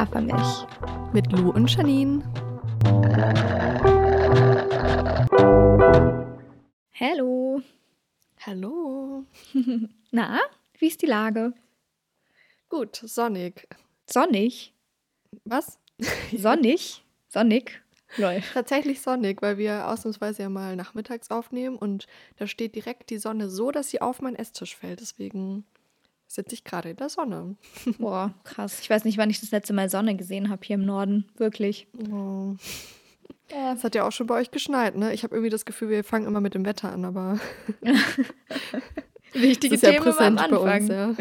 Hafermilch. Mit Lou und Janine. Hallo. Hallo. Na, wie ist die Lage? Gut, sonnig. Sonnig? Was? Sonnig? Sonnig? Lol. Tatsächlich sonnig, weil wir ausnahmsweise ja mal nachmittags aufnehmen und da steht direkt die Sonne so, dass sie auf meinen Esstisch fällt. Deswegen sitze ich gerade in der Sonne. Boah, krass. Ich weiß nicht, wann ich das letzte Mal Sonne gesehen habe hier im Norden. Wirklich. Oh. Es hat ja auch schon bei euch geschneit, ne? Ich habe irgendwie das Gefühl, wir fangen immer mit dem Wetter an, aber. Wichtige das ist Themen ja am Anfang. Uns, ja.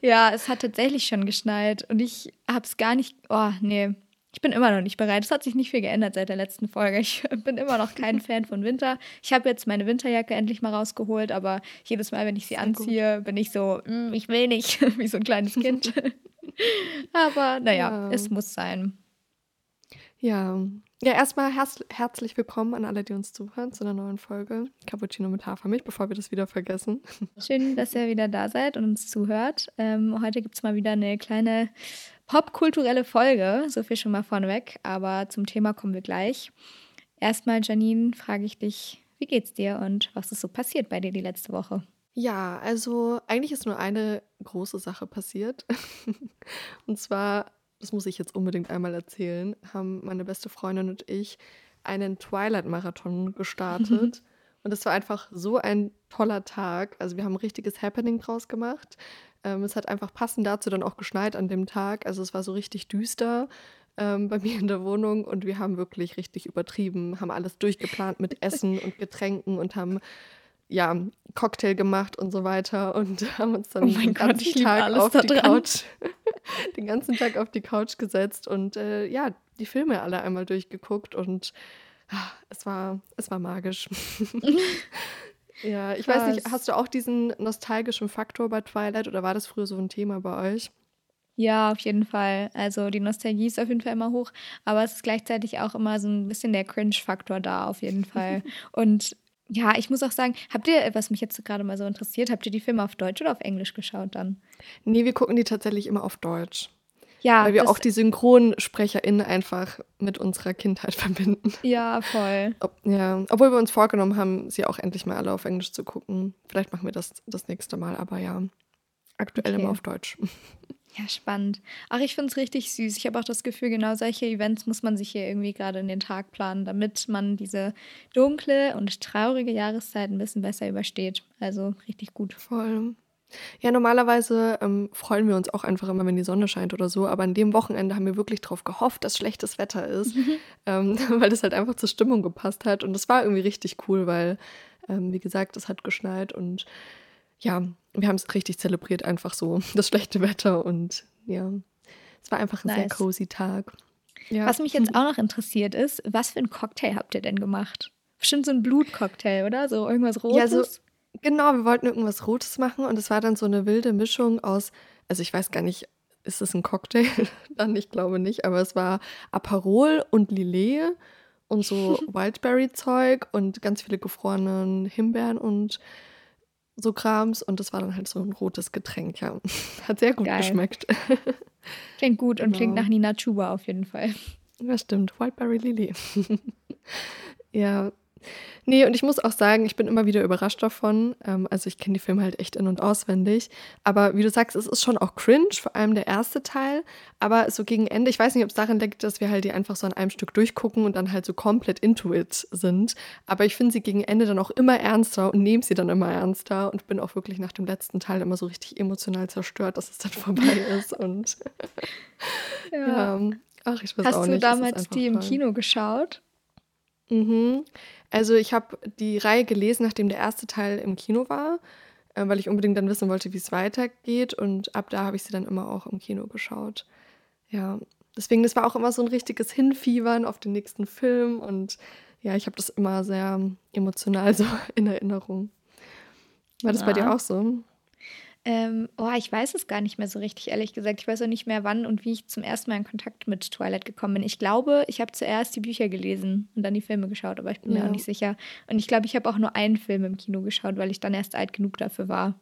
ja, es hat tatsächlich schon geschneit und ich habe es gar nicht. Oh, nee. Ich bin immer noch nicht bereit. Es hat sich nicht viel geändert seit der letzten Folge. Ich bin immer noch kein Fan von Winter. Ich habe jetzt meine Winterjacke endlich mal rausgeholt, aber jedes Mal, wenn ich sie Sehr anziehe, gut. bin ich so, mm, ich will nicht, wie so ein kleines Kind. aber naja, ja. es muss sein. Ja, ja, erstmal herz herzlich willkommen an alle, die uns zuhören zu einer neuen Folge Cappuccino mit Hafermilch, bevor wir das wieder vergessen. Schön, dass ihr wieder da seid und uns zuhört. Ähm, heute gibt es mal wieder eine kleine popkulturelle Folge, so viel schon mal vorneweg, aber zum Thema kommen wir gleich. Erstmal, Janine, frage ich dich, wie geht's dir und was ist so passiert bei dir die letzte Woche? Ja, also eigentlich ist nur eine große Sache passiert. und zwar das muss ich jetzt unbedingt einmal erzählen, haben meine beste Freundin und ich einen Twilight-Marathon gestartet. und es war einfach so ein toller Tag. Also wir haben ein richtiges Happening draus gemacht. Ähm, es hat einfach passend dazu dann auch geschneit an dem Tag. Also es war so richtig düster ähm, bei mir in der Wohnung und wir haben wirklich richtig übertrieben, haben alles durchgeplant mit Essen und Getränken und haben ja, Cocktail gemacht und so weiter und haben uns dann oh den ganzen Gott, Tag auf die Couch, den ganzen Tag auf die Couch gesetzt und äh, ja, die Filme alle einmal durchgeguckt und ah, es war, es war magisch. Ja, ich Krass. weiß nicht, hast du auch diesen nostalgischen Faktor bei Twilight oder war das früher so ein Thema bei euch? Ja, auf jeden Fall. Also die Nostalgie ist auf jeden Fall immer hoch, aber es ist gleichzeitig auch immer so ein bisschen der Cringe-Faktor da, auf jeden Fall. Und ja, ich muss auch sagen, habt ihr, was mich jetzt gerade mal so interessiert, habt ihr die Filme auf Deutsch oder auf Englisch geschaut dann? Nee, wir gucken die tatsächlich immer auf Deutsch. Ja. Weil wir auch die SynchronsprecherInnen einfach mit unserer Kindheit verbinden. Ja, voll. Ob, ja, obwohl wir uns vorgenommen haben, sie auch endlich mal alle auf Englisch zu gucken. Vielleicht machen wir das das nächste Mal, aber ja, aktuell okay. immer auf Deutsch. Ja, spannend. Ach, ich finde es richtig süß. Ich habe auch das Gefühl, genau solche Events muss man sich hier irgendwie gerade in den Tag planen, damit man diese dunkle und traurige Jahreszeit ein bisschen besser übersteht. Also richtig gut. Voll. Ja, normalerweise ähm, freuen wir uns auch einfach immer, wenn die Sonne scheint oder so. Aber an dem Wochenende haben wir wirklich darauf gehofft, dass schlechtes Wetter ist, ähm, weil das halt einfach zur Stimmung gepasst hat. Und das war irgendwie richtig cool, weil, ähm, wie gesagt, es hat geschneit und ja, wir haben es richtig zelebriert, einfach so das schlechte Wetter und ja, es war einfach ein nice. sehr cozy Tag. Ja. Was mich jetzt auch noch interessiert ist, was für einen Cocktail habt ihr denn gemacht? Bestimmt so ein Blutcocktail, oder? So irgendwas Rotes? Ja, so, genau, wir wollten irgendwas Rotes machen und es war dann so eine wilde Mischung aus, also ich weiß gar nicht, ist es ein Cocktail? dann, ich glaube nicht, aber es war Aperol und Lillet und so Wildberry-Zeug und ganz viele gefrorene Himbeeren und so Krams und das war dann halt so ein rotes Getränk, ja. Hat sehr gut Geil. geschmeckt. Klingt gut und genau. klingt nach Nina Chuba auf jeden Fall. Ja, stimmt. Wildberry Lily. ja, Nee, und ich muss auch sagen, ich bin immer wieder überrascht davon. Ähm, also ich kenne die Filme halt echt in- und auswendig. Aber wie du sagst, es ist schon auch cringe, vor allem der erste Teil. Aber so gegen Ende, ich weiß nicht, ob es daran liegt, dass wir halt die einfach so an einem Stück durchgucken und dann halt so komplett into it sind. Aber ich finde sie gegen Ende dann auch immer ernster und nehme sie dann immer ernster und bin auch wirklich nach dem letzten Teil immer so richtig emotional zerstört, dass es dann vorbei ist. Und ja. ja. Ach, ich weiß Hast auch nicht. Hast du damals die im Kino geschaut? Mhm. Also ich habe die Reihe gelesen, nachdem der erste Teil im Kino war, äh, weil ich unbedingt dann wissen wollte, wie es weitergeht. Und ab da habe ich sie dann immer auch im Kino geschaut. Ja, deswegen, das war auch immer so ein richtiges Hinfiebern auf den nächsten Film. Und ja, ich habe das immer sehr emotional so in Erinnerung. War das ja. bei dir auch so? Ähm, oh, ich weiß es gar nicht mehr so richtig, ehrlich gesagt. Ich weiß auch nicht mehr, wann und wie ich zum ersten Mal in Kontakt mit Twilight gekommen bin. Ich glaube, ich habe zuerst die Bücher gelesen und dann die Filme geschaut, aber ich bin ja. mir auch nicht sicher. Und ich glaube, ich habe auch nur einen Film im Kino geschaut, weil ich dann erst alt genug dafür war.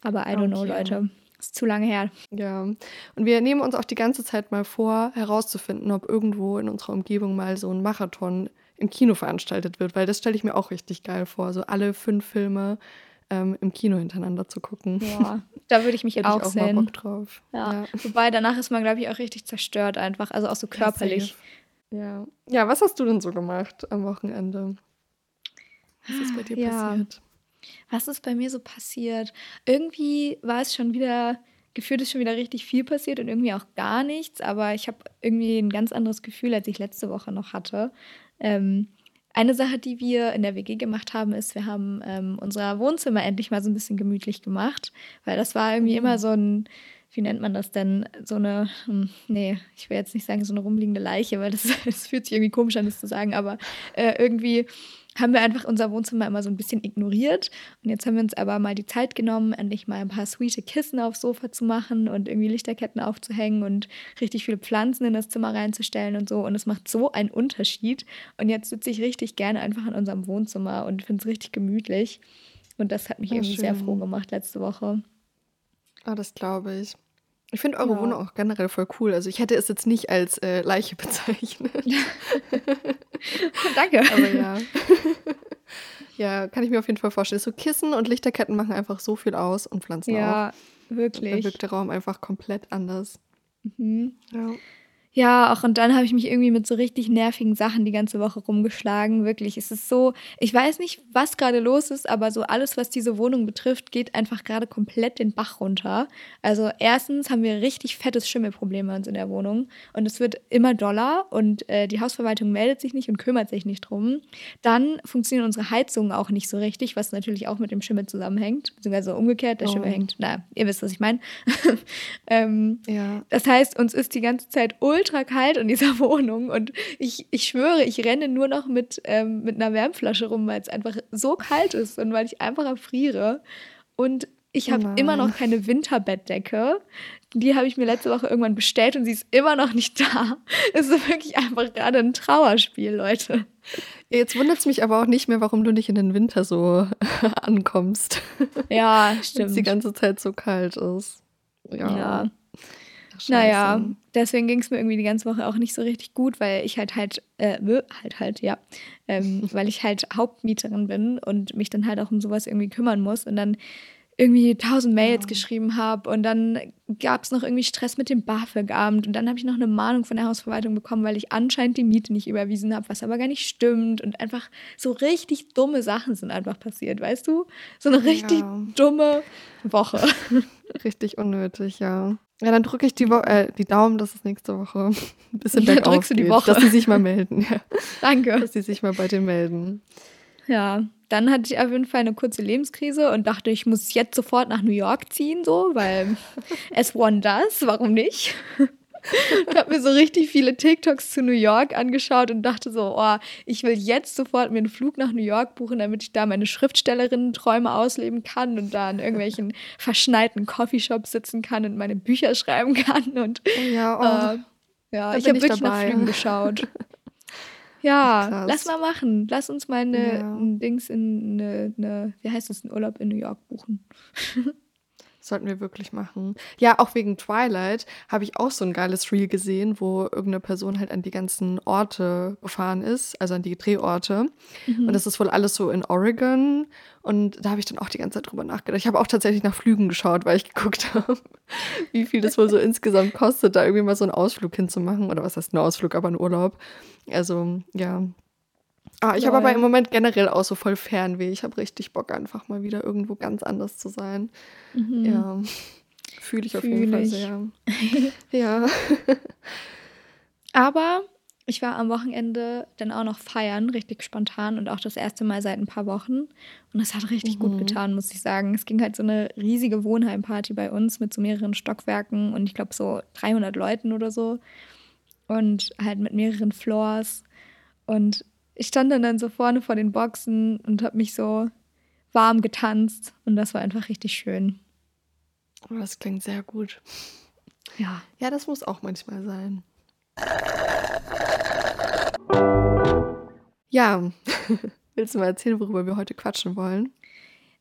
Aber I don't okay. know, Leute. Ist zu lange her. Ja. Und wir nehmen uns auch die ganze Zeit mal vor, herauszufinden, ob irgendwo in unserer Umgebung mal so ein Marathon im Kino veranstaltet wird, weil das stelle ich mir auch richtig geil vor, so alle fünf Filme ähm, im Kino hintereinander zu gucken. Ja, da würde ich mich auch, auch sehen. Mal Bock drauf. Ja. ja. Wobei danach ist man, glaube ich, auch richtig zerstört einfach, also auch so körperlich. Ja. Ja, was hast du denn so gemacht am Wochenende? Was ist bei dir ja. passiert? Was ist bei mir so passiert? Irgendwie war es schon wieder, gefühlt ist schon wieder richtig viel passiert und irgendwie auch gar nichts, aber ich habe irgendwie ein ganz anderes Gefühl, als ich letzte Woche noch hatte. Ähm, eine Sache, die wir in der WG gemacht haben, ist, wir haben ähm, unser Wohnzimmer endlich mal so ein bisschen gemütlich gemacht, weil das war irgendwie immer mhm. so ein, wie nennt man das denn, so eine, hm, nee, ich will jetzt nicht sagen so eine rumliegende Leiche, weil das, das fühlt sich irgendwie komisch an, das zu sagen, aber äh, irgendwie haben wir einfach unser Wohnzimmer immer so ein bisschen ignoriert. Und jetzt haben wir uns aber mal die Zeit genommen, endlich mal ein paar sweete Kissen aufs Sofa zu machen und irgendwie Lichterketten aufzuhängen und richtig viele Pflanzen in das Zimmer reinzustellen und so. Und es macht so einen Unterschied. Und jetzt sitze ich richtig gerne einfach in unserem Wohnzimmer und finde es richtig gemütlich. Und das hat mich oh, irgendwie schön. sehr froh gemacht letzte Woche. Ah, das glaube ich. Ich finde eure ja. Wohnung auch generell voll cool. Also ich hätte es jetzt nicht als äh, Leiche bezeichnet. Danke. Aber ja. ja, kann ich mir auf jeden Fall vorstellen. So Kissen und Lichterketten machen einfach so viel aus und Pflanzen ja, auch. Ja, wirklich. Dann wirkt der Raum einfach komplett anders. Mhm. Ja. Ja, auch und dann habe ich mich irgendwie mit so richtig nervigen Sachen die ganze Woche rumgeschlagen. Wirklich, es ist so, ich weiß nicht, was gerade los ist, aber so alles, was diese Wohnung betrifft, geht einfach gerade komplett den Bach runter. Also erstens haben wir richtig fettes Schimmelproblem bei uns in der Wohnung und es wird immer doller und äh, die Hausverwaltung meldet sich nicht und kümmert sich nicht drum. Dann funktionieren unsere Heizungen auch nicht so richtig, was natürlich auch mit dem Schimmel zusammenhängt, beziehungsweise umgekehrt, der oh. Schimmel hängt, na, ihr wisst, was ich meine. ähm, ja. Das heißt, uns ist die ganze Zeit ultra ultra kalt in dieser Wohnung und ich, ich schwöre, ich renne nur noch mit, ähm, mit einer Wärmflasche rum, weil es einfach so kalt ist und weil ich einfach erfriere. Und ich habe oh immer noch keine Winterbettdecke. Die habe ich mir letzte Woche irgendwann bestellt und sie ist immer noch nicht da. Es ist wirklich einfach gerade ein Trauerspiel, Leute. Jetzt wundert es mich aber auch nicht mehr, warum du nicht in den Winter so ankommst. Ja, stimmt. Wenn es die ganze Zeit so kalt ist. Ja. ja. Ach, naja, deswegen ging es mir irgendwie die ganze Woche auch nicht so richtig gut, weil ich halt halt, äh, halt halt, ja, ähm, weil ich halt Hauptmieterin bin und mich dann halt auch um sowas irgendwie kümmern muss und dann irgendwie tausend Mails ja. geschrieben habe und dann gab es noch irgendwie Stress mit dem BAföG-Amt und dann habe ich noch eine Mahnung von der Hausverwaltung bekommen, weil ich anscheinend die Miete nicht überwiesen habe, was aber gar nicht stimmt und einfach so richtig dumme Sachen sind einfach passiert, weißt du? So eine richtig ja. dumme Woche. Richtig unnötig, ja. Ja, dann drücke ich die, Wo äh, die Daumen, dass es nächste Woche ein bisschen ja, drückst du die Woche. dass sie sich mal melden. Ja. Danke. Dass sie sich mal bei dir melden. Ja, dann hatte ich auf jeden Fall eine kurze Lebenskrise und dachte, ich muss jetzt sofort nach New York ziehen, so, weil es one does, warum nicht? Ich habe mir so richtig viele TikToks zu New York angeschaut und dachte so, oh, ich will jetzt sofort mir einen Flug nach New York buchen, damit ich da meine Schriftstellerinnen-Träume ausleben kann und da in irgendwelchen verschneiten Coffeeshops sitzen kann und meine Bücher schreiben kann. Und ja, oh, äh, ja ich habe wirklich dabei. nach Flügen geschaut. Ja, Krass. lass mal machen. Lass uns mal eine, ja. ein Dings in eine, eine, wie heißt das, einen Urlaub in New York buchen. Sollten wir wirklich machen. Ja, auch wegen Twilight habe ich auch so ein geiles Reel gesehen, wo irgendeine Person halt an die ganzen Orte gefahren ist, also an die Drehorte. Mhm. Und das ist wohl alles so in Oregon. Und da habe ich dann auch die ganze Zeit drüber nachgedacht. Ich habe auch tatsächlich nach Flügen geschaut, weil ich geguckt habe, wie viel das wohl so insgesamt kostet, da irgendwie mal so einen Ausflug hinzumachen. Oder was heißt ein Ausflug, aber ein Urlaub. Also, ja, Ah, ich habe aber im Moment generell auch so voll Fernweh. Ich habe richtig Bock, einfach mal wieder irgendwo ganz anders zu sein. Mhm. Ja, fühle ich auf Fühl jeden Fall sehr. ja. aber ich war am Wochenende dann auch noch feiern, richtig spontan und auch das erste Mal seit ein paar Wochen. Und das hat richtig mhm. gut getan, muss ich sagen. Es ging halt so eine riesige Wohnheimparty bei uns mit so mehreren Stockwerken und ich glaube so 300 Leuten oder so. Und halt mit mehreren Floors. Und ich stand dann, dann so vorne vor den Boxen und habe mich so warm getanzt und das war einfach richtig schön. Oh, das klingt sehr gut. Ja. Ja, das muss auch manchmal sein. Ja, willst du mal erzählen, worüber wir heute quatschen wollen?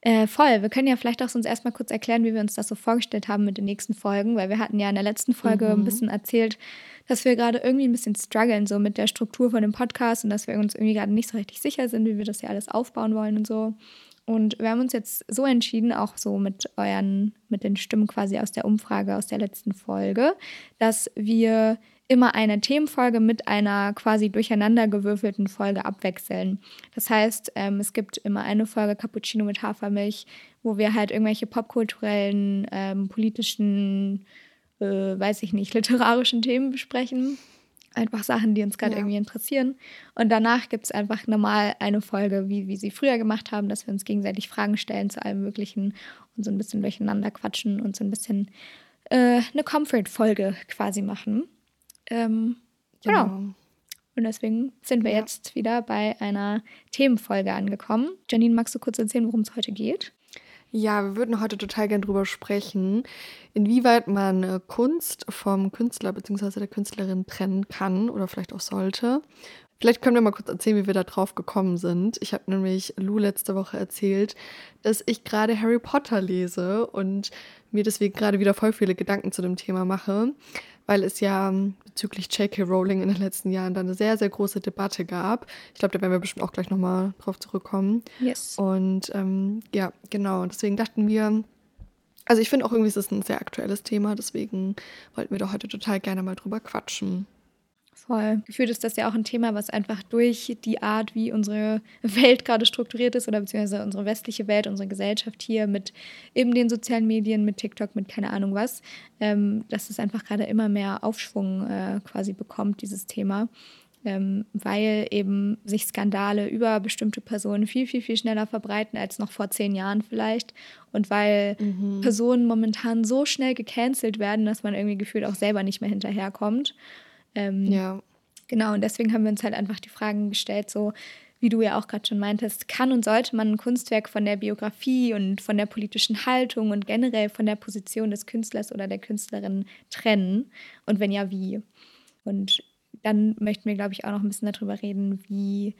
Äh, voll. Wir können ja vielleicht auch sonst erstmal kurz erklären, wie wir uns das so vorgestellt haben mit den nächsten Folgen, weil wir hatten ja in der letzten Folge mhm. ein bisschen erzählt, dass wir gerade irgendwie ein bisschen strugglen so mit der Struktur von dem Podcast und dass wir uns irgendwie gerade nicht so richtig sicher sind, wie wir das ja alles aufbauen wollen und so. Und wir haben uns jetzt so entschieden, auch so mit euren, mit den Stimmen quasi aus der Umfrage aus der letzten Folge, dass wir immer eine Themenfolge mit einer quasi durcheinandergewürfelten Folge abwechseln. Das heißt, ähm, es gibt immer eine Folge Cappuccino mit Hafermilch, wo wir halt irgendwelche popkulturellen, ähm, politischen, äh, weiß ich nicht, literarischen Themen besprechen. Einfach Sachen, die uns gerade ja. irgendwie interessieren. Und danach gibt es einfach normal eine Folge, wie, wie sie früher gemacht haben, dass wir uns gegenseitig Fragen stellen zu allem Möglichen und so ein bisschen durcheinander quatschen und so ein bisschen äh, eine Comfort-Folge quasi machen. Ähm, genau. genau. Und deswegen sind wir ja. jetzt wieder bei einer Themenfolge angekommen. Janine, magst du kurz erzählen, worum es heute geht? Ja, wir würden heute total gern drüber sprechen, inwieweit man äh, Kunst vom Künstler bzw. der Künstlerin trennen kann oder vielleicht auch sollte. Vielleicht können wir mal kurz erzählen, wie wir da drauf gekommen sind. Ich habe nämlich Lou letzte Woche erzählt, dass ich gerade Harry Potter lese und mir deswegen gerade wieder voll viele Gedanken zu dem Thema mache weil es ja bezüglich J.K. Rowling in den letzten Jahren dann eine sehr, sehr große Debatte gab. Ich glaube, da werden wir bestimmt auch gleich nochmal drauf zurückkommen. Yes. Und ähm, ja, genau. Deswegen dachten wir, also ich finde auch irgendwie, es ist ein sehr aktuelles Thema, deswegen wollten wir da heute total gerne mal drüber quatschen. Voll. Gefühlt ist das ja auch ein Thema, was einfach durch die Art, wie unsere Welt gerade strukturiert ist oder beziehungsweise unsere westliche Welt, unsere Gesellschaft hier mit eben den sozialen Medien, mit TikTok, mit keine Ahnung was, ähm, dass es einfach gerade immer mehr Aufschwung äh, quasi bekommt, dieses Thema. Ähm, weil eben sich Skandale über bestimmte Personen viel, viel, viel schneller verbreiten als noch vor zehn Jahren vielleicht. Und weil mhm. Personen momentan so schnell gecancelt werden, dass man irgendwie gefühlt auch selber nicht mehr hinterherkommt. Ähm, ja. Genau, und deswegen haben wir uns halt einfach die Fragen gestellt, so wie du ja auch gerade schon meintest, kann und sollte man ein Kunstwerk von der Biografie und von der politischen Haltung und generell von der Position des Künstlers oder der Künstlerin trennen? Und wenn ja, wie? Und dann möchten wir, glaube ich, auch noch ein bisschen darüber reden, wie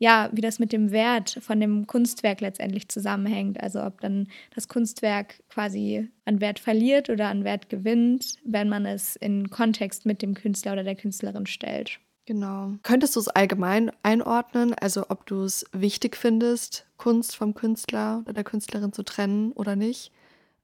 ja, wie das mit dem Wert von dem Kunstwerk letztendlich zusammenhängt. Also ob dann das Kunstwerk quasi an Wert verliert oder an Wert gewinnt, wenn man es in Kontext mit dem Künstler oder der Künstlerin stellt. Genau. Könntest du es allgemein einordnen, also ob du es wichtig findest, Kunst vom Künstler oder der Künstlerin zu trennen oder nicht?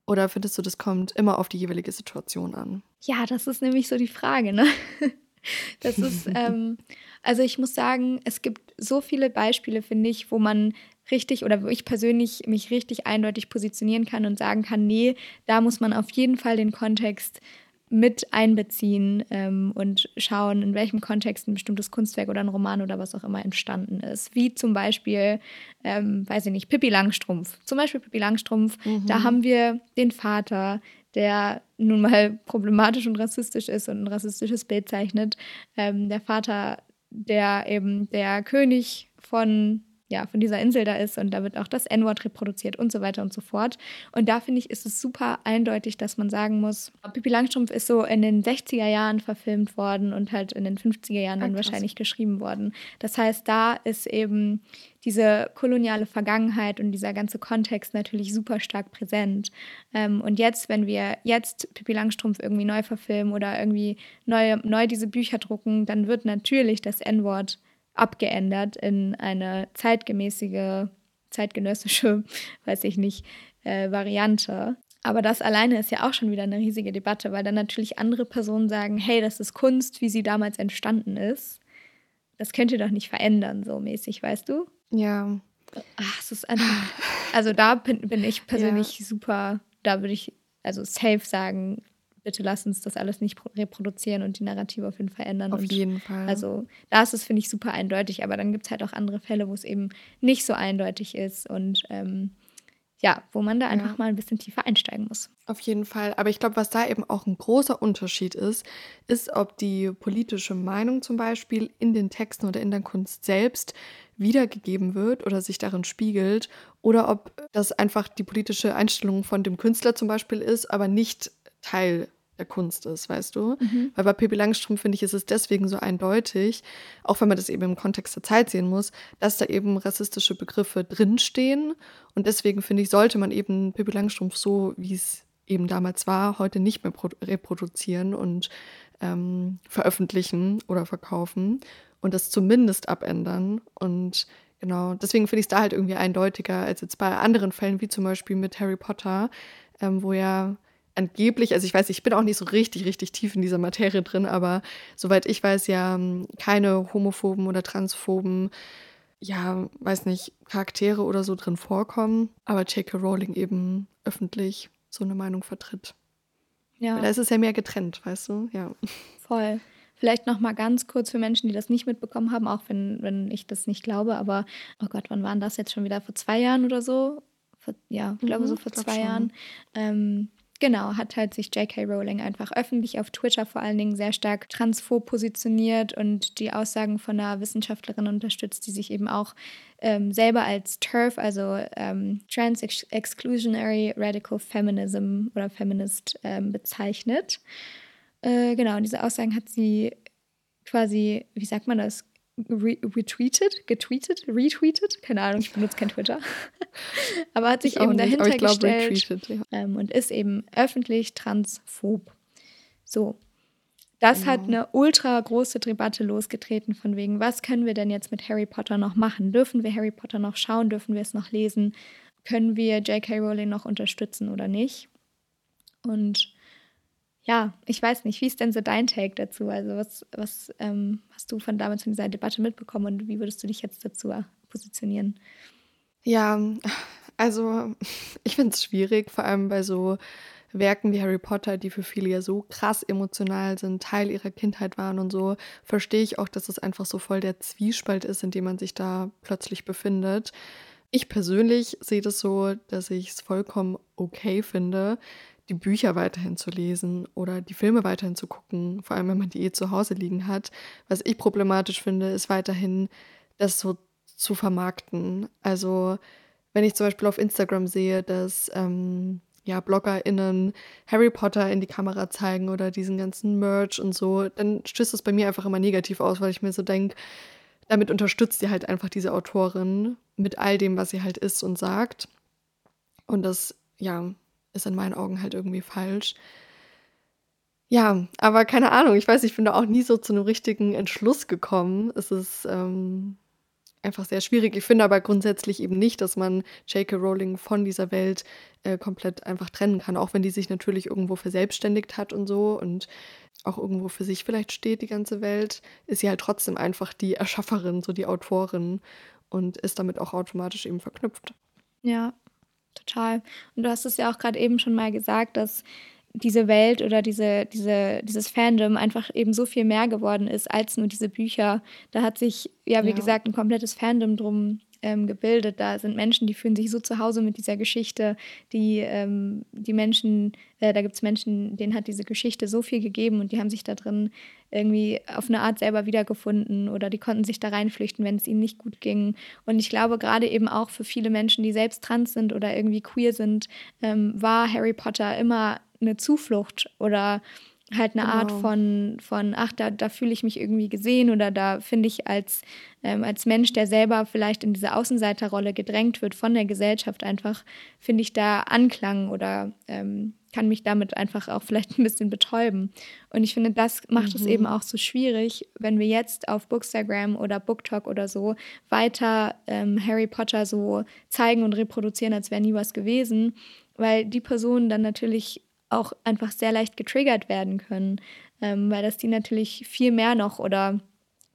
Oder findest du, das kommt immer auf die jeweilige Situation an? Ja, das ist nämlich so die Frage, ne? Das ist, ähm, also ich muss sagen, es gibt so viele Beispiele, finde ich, wo man richtig oder wo ich persönlich mich richtig eindeutig positionieren kann und sagen kann, nee, da muss man auf jeden Fall den Kontext mit einbeziehen ähm, und schauen, in welchem Kontext ein bestimmtes Kunstwerk oder ein Roman oder was auch immer entstanden ist. Wie zum Beispiel, ähm, weiß ich nicht, Pippi Langstrumpf. Zum Beispiel Pippi Langstrumpf, mhm. da haben wir den Vater, der nun mal problematisch und rassistisch ist und ein rassistisches Bild zeichnet. Ähm, der Vater, der eben der König von ja, von dieser Insel da ist und da wird auch das N-Wort reproduziert und so weiter und so fort. Und da finde ich, ist es super eindeutig, dass man sagen muss, Pippi Langstrumpf ist so in den 60er Jahren verfilmt worden und halt in den 50er Jahren dann wahrscheinlich geschrieben worden. Das heißt, da ist eben diese koloniale Vergangenheit und dieser ganze Kontext natürlich super stark präsent. Ähm, und jetzt, wenn wir jetzt Pippi Langstrumpf irgendwie neu verfilmen oder irgendwie neu, neu diese Bücher drucken, dann wird natürlich das N-Wort abgeändert in eine zeitgemäßige, zeitgenössische, weiß ich nicht, äh, Variante. Aber das alleine ist ja auch schon wieder eine riesige Debatte, weil dann natürlich andere Personen sagen, hey, das ist Kunst, wie sie damals entstanden ist. Das könnt ihr doch nicht verändern, so mäßig, weißt du? Ja. Ach, es ist einfach. Also da bin, bin ich persönlich ja. super, da würde ich also safe sagen, bitte lass uns das alles nicht reproduzieren und die Narrative auf jeden Fall ändern. Auf und jeden Fall. Also da ist es, finde ich, super eindeutig, aber dann gibt es halt auch andere Fälle, wo es eben nicht so eindeutig ist und ähm, ja, wo man da einfach ja. mal ein bisschen tiefer einsteigen muss. Auf jeden Fall. Aber ich glaube, was da eben auch ein großer Unterschied ist, ist, ob die politische Meinung zum Beispiel in den Texten oder in der Kunst selbst wiedergegeben wird oder sich darin spiegelt oder ob das einfach die politische Einstellung von dem Künstler zum Beispiel ist, aber nicht Teil der Kunst ist, weißt du? Mhm. Weil bei Pippi Langstrumpf, finde ich, ist es deswegen so eindeutig, auch wenn man das eben im Kontext der Zeit sehen muss, dass da eben rassistische Begriffe drinstehen. Und deswegen, finde ich, sollte man eben Pippi Langstrumpf so, wie es eben damals war, heute nicht mehr reproduzieren und ähm, veröffentlichen oder verkaufen und das zumindest abändern. Und genau, deswegen finde ich es da halt irgendwie eindeutiger als jetzt bei anderen Fällen, wie zum Beispiel mit Harry Potter, ähm, wo ja angeblich, also ich weiß, ich bin auch nicht so richtig, richtig tief in dieser Materie drin, aber soweit ich weiß, ja keine homophoben oder transphoben, ja, weiß nicht, Charaktere oder so drin vorkommen, aber J.K. Rowling eben öffentlich so eine Meinung vertritt. Ja. Weil da ist es ja mehr getrennt, weißt du? Ja. Voll. Vielleicht noch mal ganz kurz für Menschen, die das nicht mitbekommen haben, auch wenn, wenn ich das nicht glaube, aber oh Gott, wann waren das jetzt schon wieder? Vor zwei Jahren oder so? Vor, ja, ich glaube mhm, so vor zwei Jahren. Ähm, Genau, hat halt sich J.K. Rowling einfach öffentlich auf Twitter vor allen Dingen sehr stark transphob positioniert und die Aussagen von einer Wissenschaftlerin unterstützt, die sich eben auch ähm, selber als TERF, also ähm, Trans-Exclusionary Radical Feminism oder Feminist ähm, bezeichnet. Äh, genau, und diese Aussagen hat sie quasi, wie sagt man das, retweetet, getweetet, retweetet, keine Ahnung, ich benutze kein Twitter, aber hat sich ich eben dahinter nicht, glaub, gestellt ja. ähm, und ist eben öffentlich transphob. So, das genau. hat eine ultra große Debatte losgetreten von wegen, was können wir denn jetzt mit Harry Potter noch machen? Dürfen wir Harry Potter noch schauen? Dürfen wir es noch lesen? Können wir J.K. Rowling noch unterstützen oder nicht? Und ja, ich weiß nicht, wie ist denn so dein Take dazu? Also was, was ähm, hast du von damals von dieser Debatte mitbekommen und wie würdest du dich jetzt dazu positionieren? Ja, also ich finde es schwierig, vor allem bei so Werken wie Harry Potter, die für viele ja so krass emotional sind, Teil ihrer Kindheit waren und so, verstehe ich auch, dass es einfach so voll der Zwiespalt ist, in dem man sich da plötzlich befindet. Ich persönlich sehe das so, dass ich es vollkommen okay finde, die Bücher weiterhin zu lesen oder die Filme weiterhin zu gucken, vor allem wenn man die eh zu Hause liegen hat. Was ich problematisch finde, ist weiterhin das so zu vermarkten. Also wenn ich zum Beispiel auf Instagram sehe, dass ähm, ja, BloggerInnen Harry Potter in die Kamera zeigen oder diesen ganzen Merch und so, dann stößt es bei mir einfach immer negativ aus, weil ich mir so denke, damit unterstützt ihr halt einfach diese Autorin mit all dem, was sie halt ist und sagt. Und das, ja, ist in meinen Augen halt irgendwie falsch. Ja, aber keine Ahnung, ich weiß, ich bin da auch nie so zu einem richtigen Entschluss gekommen. Es ist ähm, einfach sehr schwierig. Ich finde aber grundsätzlich eben nicht, dass man J.K. Rowling von dieser Welt äh, komplett einfach trennen kann, auch wenn die sich natürlich irgendwo verselbstständigt hat und so und auch irgendwo für sich vielleicht steht, die ganze Welt, ist sie halt trotzdem einfach die Erschafferin, so die Autorin und ist damit auch automatisch eben verknüpft. Ja, total. Und du hast es ja auch gerade eben schon mal gesagt, dass diese Welt oder diese, diese, dieses Fandom einfach eben so viel mehr geworden ist als nur diese Bücher. Da hat sich, ja, wie ja. gesagt, ein komplettes Fandom drum ähm, gebildet. Da sind Menschen, die fühlen sich so zu Hause mit dieser Geschichte. Die, ähm, die Menschen, äh, da gibt es Menschen, denen hat diese Geschichte so viel gegeben und die haben sich da drin irgendwie auf eine Art selber wiedergefunden oder die konnten sich da reinflüchten, wenn es ihnen nicht gut ging. Und ich glaube, gerade eben auch für viele Menschen, die selbst trans sind oder irgendwie queer sind, ähm, war Harry Potter immer eine Zuflucht oder halt eine genau. Art von, von ach, da, da fühle ich mich irgendwie gesehen oder da finde ich als, ähm, als Mensch, der selber vielleicht in diese Außenseiterrolle gedrängt wird von der Gesellschaft einfach, finde ich da Anklang oder ähm, kann mich damit einfach auch vielleicht ein bisschen betäuben. Und ich finde, das macht mhm. es eben auch so schwierig, wenn wir jetzt auf Bookstagram oder BookTok oder so weiter ähm, Harry Potter so zeigen und reproduzieren, als wäre nie was gewesen, weil die Personen dann natürlich auch einfach sehr leicht getriggert werden können, ähm, weil das die natürlich viel mehr noch oder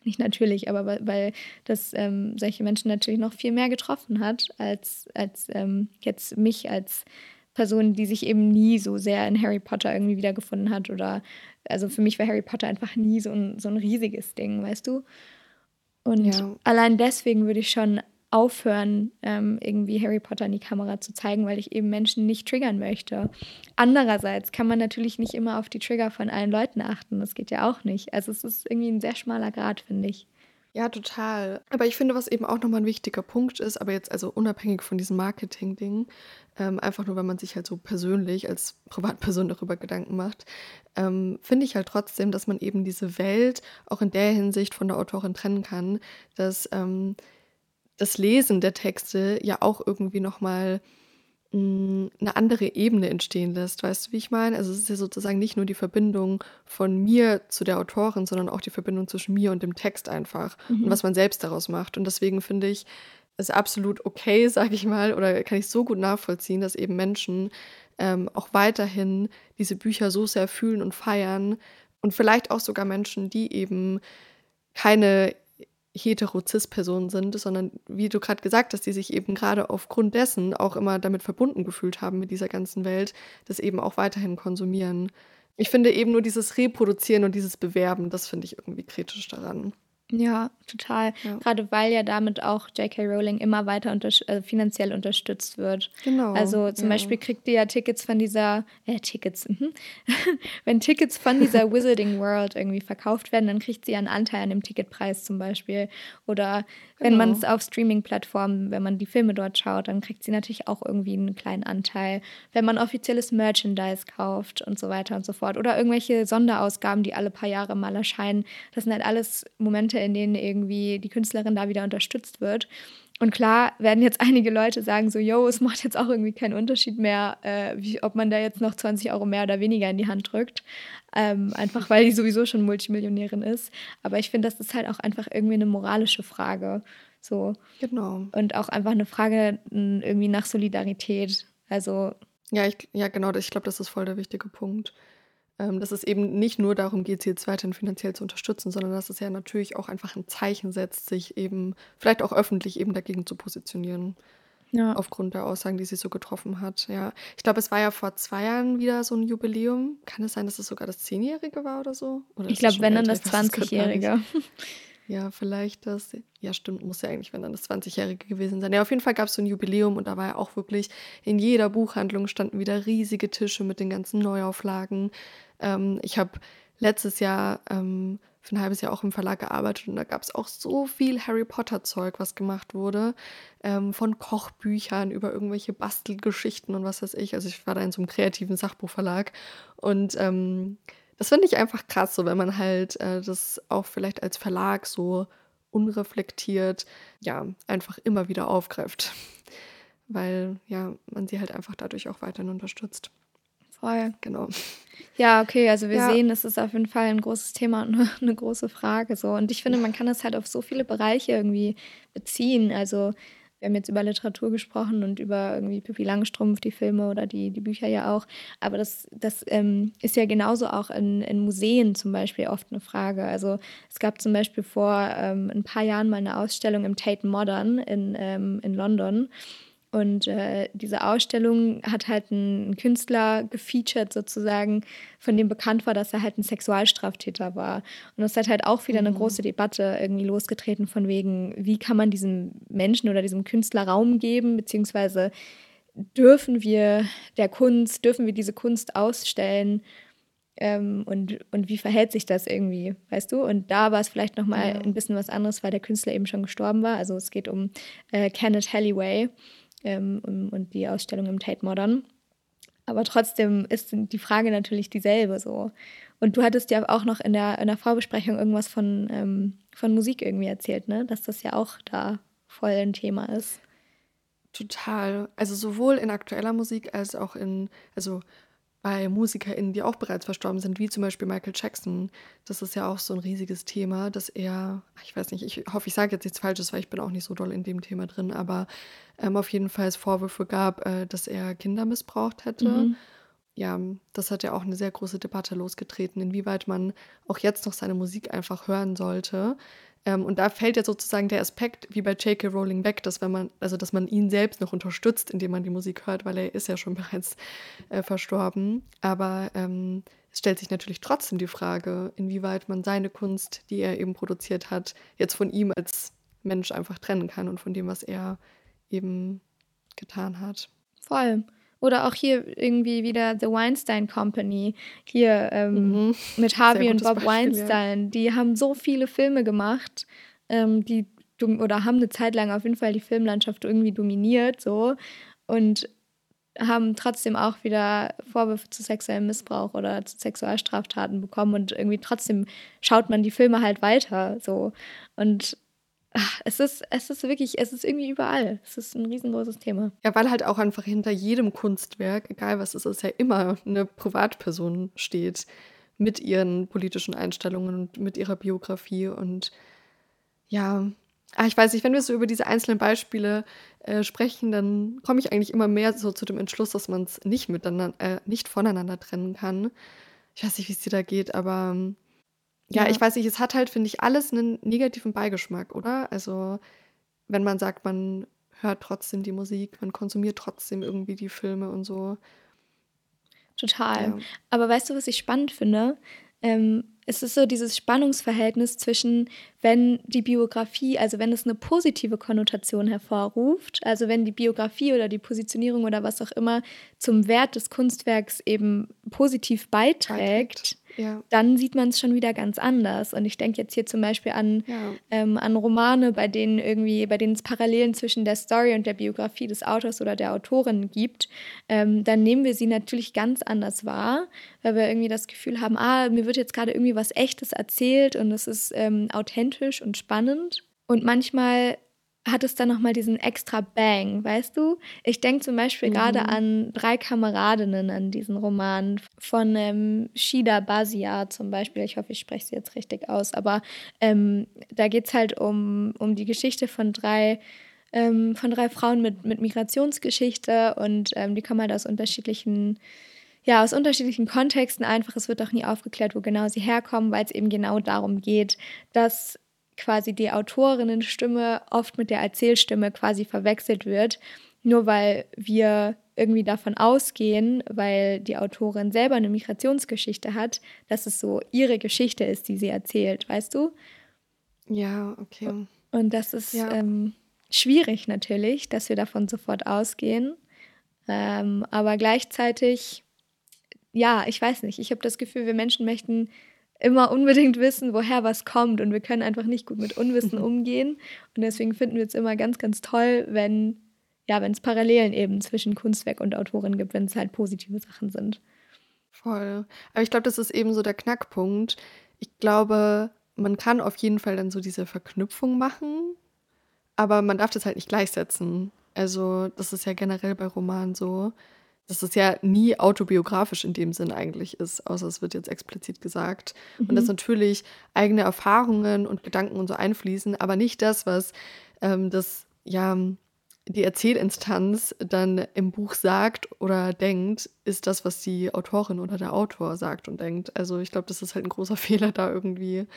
nicht natürlich, aber weil, weil das ähm, solche Menschen natürlich noch viel mehr getroffen hat, als, als ähm, jetzt mich als Person, die sich eben nie so sehr in Harry Potter irgendwie wiedergefunden hat. Oder also für mich war Harry Potter einfach nie so ein, so ein riesiges Ding, weißt du? Und ja. allein deswegen würde ich schon aufhören, ähm, irgendwie Harry Potter in die Kamera zu zeigen, weil ich eben Menschen nicht triggern möchte. Andererseits kann man natürlich nicht immer auf die Trigger von allen Leuten achten. Das geht ja auch nicht. Also es ist irgendwie ein sehr schmaler Grad, finde ich. Ja, total. Aber ich finde, was eben auch nochmal ein wichtiger Punkt ist, aber jetzt also unabhängig von diesem Marketing-Ding, ähm, einfach nur, wenn man sich halt so persönlich als Privatperson darüber Gedanken macht, ähm, finde ich halt trotzdem, dass man eben diese Welt auch in der Hinsicht von der Autorin trennen kann, dass ähm, das Lesen der Texte ja auch irgendwie nochmal hm, eine andere Ebene entstehen lässt. Weißt du, wie ich meine? Also es ist ja sozusagen nicht nur die Verbindung von mir zu der Autorin, sondern auch die Verbindung zwischen mir und dem Text einfach mhm. und was man selbst daraus macht. Und deswegen finde ich es absolut okay, sage ich mal, oder kann ich so gut nachvollziehen, dass eben Menschen ähm, auch weiterhin diese Bücher so sehr fühlen und feiern und vielleicht auch sogar Menschen, die eben keine hetero-cis-Personen sind, sondern wie du gerade gesagt hast, die sich eben gerade aufgrund dessen auch immer damit verbunden gefühlt haben mit dieser ganzen Welt, das eben auch weiterhin konsumieren. Ich finde eben nur dieses Reproduzieren und dieses Bewerben, das finde ich irgendwie kritisch daran. Ja, total. Ja. Gerade weil ja damit auch J.K. Rowling immer weiter unter äh, finanziell unterstützt wird. Genau. Also zum ja. Beispiel kriegt die ja Tickets von dieser, äh, Tickets, mhm. wenn Tickets von dieser Wizarding World irgendwie verkauft werden, dann kriegt sie einen Anteil an dem Ticketpreis zum Beispiel. Oder wenn genau. man es auf Streaming-Plattformen, wenn man die Filme dort schaut, dann kriegt sie natürlich auch irgendwie einen kleinen Anteil. Wenn man offizielles Merchandise kauft und so weiter und so fort. Oder irgendwelche Sonderausgaben, die alle paar Jahre mal erscheinen. Das sind halt alles Momente, in denen irgendwie die Künstlerin da wieder unterstützt wird. Und klar werden jetzt einige Leute sagen so, yo, es macht jetzt auch irgendwie keinen Unterschied mehr, äh, wie, ob man da jetzt noch 20 Euro mehr oder weniger in die Hand drückt. Ähm, einfach weil die sowieso schon Multimillionärin ist. Aber ich finde, das ist halt auch einfach irgendwie eine moralische Frage. So. Genau. Und auch einfach eine Frage irgendwie nach Solidarität. Also. Ja, ich, ja genau, ich glaube, das ist voll der wichtige Punkt dass es eben nicht nur darum geht, sie jetzt weiterhin finanziell zu unterstützen, sondern dass es ja natürlich auch einfach ein Zeichen setzt, sich eben vielleicht auch öffentlich eben dagegen zu positionieren. Ja. Aufgrund der Aussagen, die sie so getroffen hat. Ja. Ich glaube, es war ja vor zwei Jahren wieder so ein Jubiläum. Kann es sein, dass es sogar das Zehnjährige war oder so? Oder ich glaube, wenn dann das 20-Jährige. Ja, vielleicht das. Ja, stimmt, muss ja eigentlich, wenn dann das 20-Jährige gewesen sein. Ja, auf jeden Fall gab es so ein Jubiläum und da war ja auch wirklich in jeder Buchhandlung standen wieder riesige Tische mit den ganzen Neuauflagen. Ähm, ich habe letztes Jahr ähm, für ein halbes Jahr auch im Verlag gearbeitet und da gab es auch so viel Harry Potter-Zeug, was gemacht wurde. Ähm, von Kochbüchern über irgendwelche Bastelgeschichten und was weiß ich. Also ich war da in so einem kreativen Sachbuchverlag und ähm, das finde ich einfach krass, so wenn man halt äh, das auch vielleicht als Verlag so unreflektiert, ja, einfach immer wieder aufgreift. Weil ja, man sie halt einfach dadurch auch weiterhin unterstützt. Voll. Genau. Ja, okay, also wir ja. sehen, es ist auf jeden Fall ein großes Thema und eine große Frage. So. Und ich finde, man kann das halt auf so viele Bereiche irgendwie beziehen. Also wir haben jetzt über Literatur gesprochen und über irgendwie Pippi Langstrumpf, die Filme oder die, die Bücher ja auch. Aber das, das ähm, ist ja genauso auch in, in Museen zum Beispiel oft eine Frage. Also es gab zum Beispiel vor ähm, ein paar Jahren mal eine Ausstellung im Tate Modern in, ähm, in London. Und äh, diese Ausstellung hat halt einen Künstler gefeatured sozusagen, von dem bekannt war, dass er halt ein Sexualstraftäter war. Und das hat halt auch wieder eine mhm. große Debatte irgendwie losgetreten von wegen, wie kann man diesem Menschen oder diesem Künstler Raum geben, beziehungsweise dürfen wir der Kunst, dürfen wir diese Kunst ausstellen ähm, und, und wie verhält sich das irgendwie, weißt du? Und da war es vielleicht nochmal ja. ein bisschen was anderes, weil der Künstler eben schon gestorben war. Also es geht um äh, Kenneth Halliway ähm, und die Ausstellung im Tate Modern. Aber trotzdem ist die Frage natürlich dieselbe so. Und du hattest ja auch noch in der, in der Vorbesprechung irgendwas von, ähm, von Musik irgendwie erzählt, ne? Dass das ja auch da voll ein Thema ist. Total. Also sowohl in aktueller Musik als auch in, also bei MusikerInnen, die auch bereits verstorben sind, wie zum Beispiel Michael Jackson. Das ist ja auch so ein riesiges Thema, dass er, ich weiß nicht, ich hoffe, ich sage jetzt nichts Falsches, weil ich bin auch nicht so doll in dem Thema drin, aber ähm, auf jeden Fall es Vorwürfe gab, äh, dass er Kinder missbraucht hätte. Mhm. Ja, das hat ja auch eine sehr große Debatte losgetreten, inwieweit man auch jetzt noch seine Musik einfach hören sollte. Ähm, und da fällt ja sozusagen der Aspekt wie bei J.K. Rowling weg, dass wenn man, also dass man ihn selbst noch unterstützt, indem man die Musik hört, weil er ist ja schon bereits äh, verstorben. Aber ähm, es stellt sich natürlich trotzdem die Frage, inwieweit man seine Kunst, die er eben produziert hat, jetzt von ihm als Mensch einfach trennen kann und von dem, was er eben getan hat. Voll. Oder auch hier irgendwie wieder The Weinstein Company, hier ähm, mhm. mit Harvey und Bob Beispiel, Weinstein. Ja. Die haben so viele Filme gemacht, ähm, die oder haben eine Zeit lang auf jeden Fall die Filmlandschaft irgendwie dominiert, so und haben trotzdem auch wieder Vorwürfe zu sexuellem Missbrauch oder zu Sexualstraftaten bekommen und irgendwie trotzdem schaut man die Filme halt weiter, so und es ist, es ist wirklich, es ist irgendwie überall. Es ist ein riesengroßes Thema. Ja, weil halt auch einfach hinter jedem Kunstwerk, egal was es ist, ja immer eine Privatperson steht mit ihren politischen Einstellungen und mit ihrer Biografie und ja, ach, ich weiß nicht, wenn wir so über diese einzelnen Beispiele äh, sprechen, dann komme ich eigentlich immer mehr so zu dem Entschluss, dass man es nicht miteinander, äh, nicht voneinander trennen kann. Ich weiß nicht, wie es dir da geht, aber ja, ja, ich weiß nicht, es hat halt, finde ich, alles einen negativen Beigeschmack, oder? Also, wenn man sagt, man hört trotzdem die Musik, man konsumiert trotzdem irgendwie die Filme und so. Total. Ja. Aber weißt du, was ich spannend finde? Ähm, es ist so dieses Spannungsverhältnis zwischen, wenn die Biografie, also wenn es eine positive Konnotation hervorruft, also wenn die Biografie oder die Positionierung oder was auch immer zum Wert des Kunstwerks eben positiv beiträgt, ja. dann sieht man es schon wieder ganz anders. Und ich denke jetzt hier zum Beispiel an, ja. ähm, an Romane, bei denen irgendwie, bei denen es Parallelen zwischen der Story und der Biografie des Autors oder der Autorin gibt, ähm, dann nehmen wir sie natürlich ganz anders wahr, weil wir irgendwie das Gefühl haben, ah, mir wird jetzt gerade irgendwie was Echtes erzählt und es ist ähm, authentisch und spannend. Und manchmal hat es dann nochmal diesen extra Bang, weißt du? Ich denke zum Beispiel mhm. gerade an drei Kameradinnen, an diesen Roman von ähm, Shida Basia zum Beispiel. Ich hoffe, ich spreche sie jetzt richtig aus, aber ähm, da geht es halt um, um die Geschichte von drei, ähm, von drei Frauen mit, mit Migrationsgeschichte und ähm, die kommen halt aus unterschiedlichen ja, aus unterschiedlichen Kontexten einfach. Es wird auch nie aufgeklärt, wo genau sie herkommen, weil es eben genau darum geht, dass quasi die Autorinnenstimme oft mit der Erzählstimme quasi verwechselt wird, nur weil wir irgendwie davon ausgehen, weil die Autorin selber eine Migrationsgeschichte hat, dass es so ihre Geschichte ist, die sie erzählt, weißt du? Ja, okay. Und das ist ja. ähm, schwierig natürlich, dass wir davon sofort ausgehen. Ähm, aber gleichzeitig, ja, ich weiß nicht, ich habe das Gefühl, wir Menschen möchten immer unbedingt wissen, woher was kommt. Und wir können einfach nicht gut mit Unwissen umgehen. Und deswegen finden wir es immer ganz, ganz toll, wenn ja, wenn es Parallelen eben zwischen Kunstwerk und Autorin gibt, wenn es halt positive Sachen sind. Voll. Aber ich glaube, das ist eben so der Knackpunkt. Ich glaube, man kann auf jeden Fall dann so diese Verknüpfung machen, aber man darf das halt nicht gleichsetzen. Also, das ist ja generell bei Romanen so dass es ja nie autobiografisch in dem Sinn eigentlich ist, außer es wird jetzt explizit gesagt. Mhm. Und dass natürlich eigene Erfahrungen und Gedanken und so einfließen, aber nicht das, was ähm, das, ja, die Erzählinstanz dann im Buch sagt oder denkt, ist das, was die Autorin oder der Autor sagt und denkt. Also ich glaube, das ist halt ein großer Fehler, da irgendwie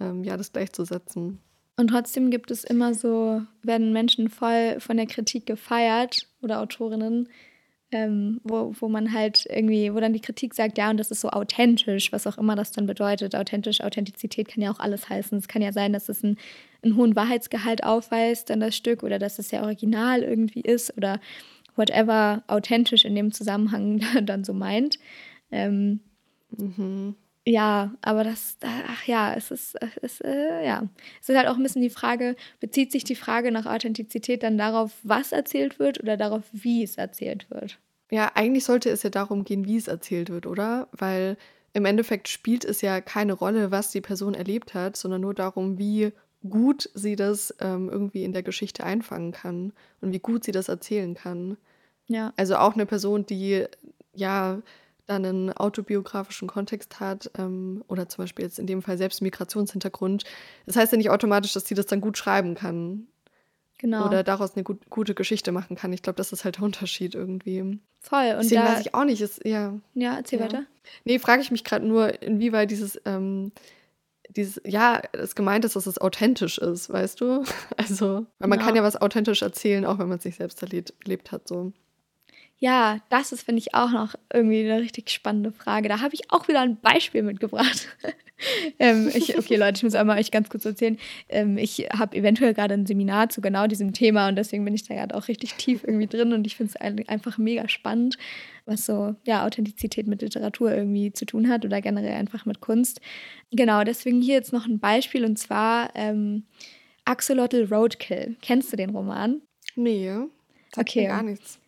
ähm, ja das gleichzusetzen. Und trotzdem gibt es immer so, werden Menschen voll von der Kritik gefeiert oder Autorinnen, ähm, wo, wo man halt irgendwie, wo dann die Kritik sagt, ja, und das ist so authentisch, was auch immer das dann bedeutet. Authentisch, Authentizität kann ja auch alles heißen. Es kann ja sein, dass es einen, einen hohen Wahrheitsgehalt aufweist, dann das Stück, oder dass es ja original irgendwie ist oder whatever authentisch in dem Zusammenhang dann so meint. Ähm, mhm. Ja, aber das, ach ja, es ist, es, äh, ja. Es ist halt auch ein bisschen die Frage, bezieht sich die Frage nach Authentizität dann darauf, was erzählt wird oder darauf, wie es erzählt wird? Ja, eigentlich sollte es ja darum gehen, wie es erzählt wird, oder? Weil im Endeffekt spielt es ja keine Rolle, was die Person erlebt hat, sondern nur darum, wie gut sie das ähm, irgendwie in der Geschichte einfangen kann und wie gut sie das erzählen kann. Ja. Also auch eine Person, die ja dann einen autobiografischen Kontext hat ähm, oder zum Beispiel jetzt in dem Fall selbst Migrationshintergrund, das heißt ja nicht automatisch, dass sie das dann gut schreiben kann. Genau. Oder daraus eine gut, gute Geschichte machen kann. Ich glaube, das ist halt der Unterschied irgendwie. Voll. Und Deswegen da, weiß ich auch nicht. Ist, ja, ja, erzähl ja. weiter. Nee, frage ich mich gerade nur, inwieweit dieses, ähm, dieses, ja, es gemeint ist, dass es authentisch ist, weißt du? Also, weil man ja. kann ja was authentisch erzählen, auch wenn man es nicht selbst erlebt, erlebt hat. So. Ja, das ist, finde ich, auch noch irgendwie eine richtig spannende Frage. Da habe ich auch wieder ein Beispiel mitgebracht. ähm, ich, okay, Leute, ich muss einmal euch ganz kurz erzählen. Ähm, ich habe eventuell gerade ein Seminar zu genau diesem Thema und deswegen bin ich da gerade auch richtig tief irgendwie drin und ich finde es einfach mega spannend, was so, ja, Authentizität mit Literatur irgendwie zu tun hat oder generell einfach mit Kunst. Genau, deswegen hier jetzt noch ein Beispiel und zwar. Ähm, Axolotl Roadkill. Kennst du den Roman? Nee. Okay. Gar nichts.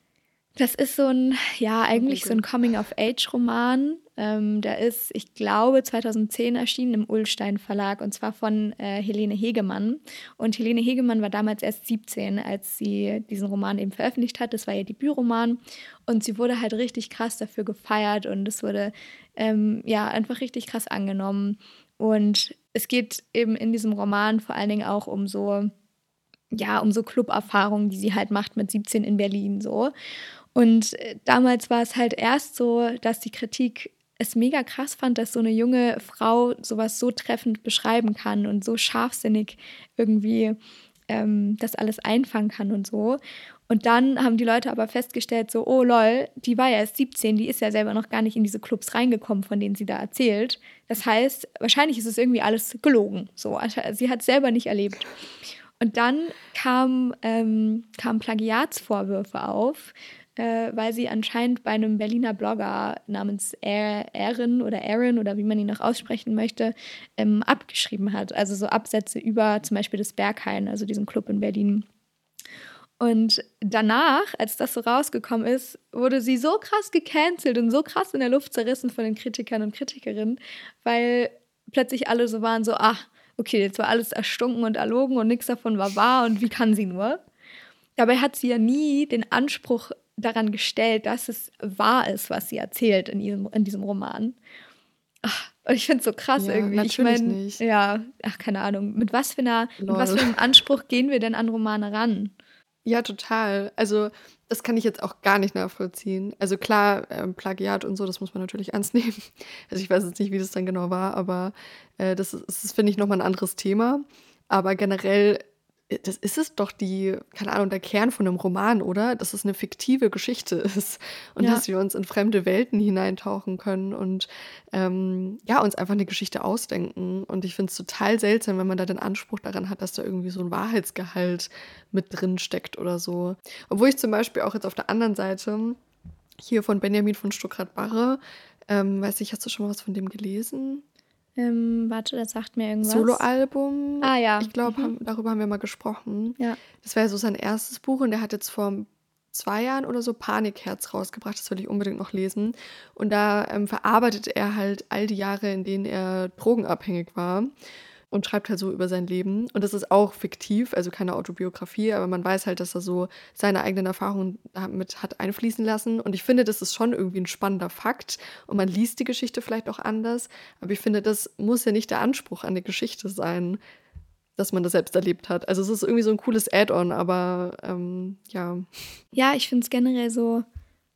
Das ist so ein, ja, eigentlich so ein Coming-of-Age-Roman. Ähm, der ist, ich glaube, 2010 erschienen im Ullstein Verlag und zwar von äh, Helene Hegemann. Und Helene Hegemann war damals erst 17, als sie diesen Roman eben veröffentlicht hat. Das war ihr Debütroman und sie wurde halt richtig krass dafür gefeiert und es wurde ähm, ja einfach richtig krass angenommen. Und es geht eben in diesem Roman vor allen Dingen auch um so, ja, um so Club-Erfahrungen, die sie halt macht mit 17 in Berlin so. Und äh, damals war es halt erst so, dass die Kritik es mega krass fand, dass so eine junge Frau sowas so treffend beschreiben kann und so scharfsinnig irgendwie ähm, das alles einfangen kann und so. Und dann haben die Leute aber festgestellt, so, oh lol, die war ja erst 17, die ist ja selber noch gar nicht in diese Clubs reingekommen, von denen sie da erzählt. Das heißt, wahrscheinlich ist es irgendwie alles gelogen. So, sie hat es selber nicht erlebt. Und dann kam, ähm, kamen Plagiatsvorwürfe auf, äh, weil sie anscheinend bei einem Berliner Blogger namens Aaron oder Aaron oder wie man ihn noch aussprechen möchte, ähm, abgeschrieben hat. Also so Absätze über zum Beispiel das Berghain, also diesen Club in Berlin. Und danach, als das so rausgekommen ist, wurde sie so krass gecancelt und so krass in der Luft zerrissen von den Kritikern und Kritikerinnen, weil plötzlich alle so waren so, ach, okay, jetzt war alles erstunken und erlogen und nichts davon war wahr und wie kann sie nur? Dabei hat sie ja nie den Anspruch daran gestellt, dass es wahr ist, was sie erzählt in, ihrem, in diesem Roman. Ach, und ich finde es so krass ja, irgendwie. Ich meine, ja, ach, keine Ahnung. Mit was für einer, mit was für einem Anspruch gehen wir denn an Romane ran? Ja, total. Also, das kann ich jetzt auch gar nicht nachvollziehen. Also klar, äh, Plagiat und so, das muss man natürlich ernst nehmen. Also ich weiß jetzt nicht, wie das dann genau war, aber äh, das ist, das finde ich, nochmal ein anderes Thema. Aber generell das ist es doch die, keine Ahnung, der Kern von einem Roman, oder? Dass es eine fiktive Geschichte ist und ja. dass wir uns in fremde Welten hineintauchen können und ähm, ja, uns einfach eine Geschichte ausdenken. Und ich finde es total seltsam, wenn man da den Anspruch daran hat, dass da irgendwie so ein Wahrheitsgehalt mit drin steckt oder so. Obwohl ich zum Beispiel auch jetzt auf der anderen Seite hier von Benjamin von Stuckrad-Barre, ähm, weiß ich, hast du schon mal was von dem gelesen? Ähm, warte, das sagt mir irgendwas. Soloalbum. Ah ja. Ich glaube, mhm. darüber haben wir mal gesprochen. Ja. Das war ja so sein erstes Buch und der hat jetzt vor zwei Jahren oder so Panikherz rausgebracht. Das will ich unbedingt noch lesen. Und da ähm, verarbeitet er halt all die Jahre, in denen er drogenabhängig war und schreibt halt so über sein Leben. Und das ist auch fiktiv, also keine Autobiografie, aber man weiß halt, dass er so seine eigenen Erfahrungen damit hat einfließen lassen. Und ich finde, das ist schon irgendwie ein spannender Fakt. Und man liest die Geschichte vielleicht auch anders. Aber ich finde, das muss ja nicht der Anspruch an die Geschichte sein, dass man das selbst erlebt hat. Also es ist irgendwie so ein cooles Add-on, aber ähm, ja. Ja, ich finde es generell so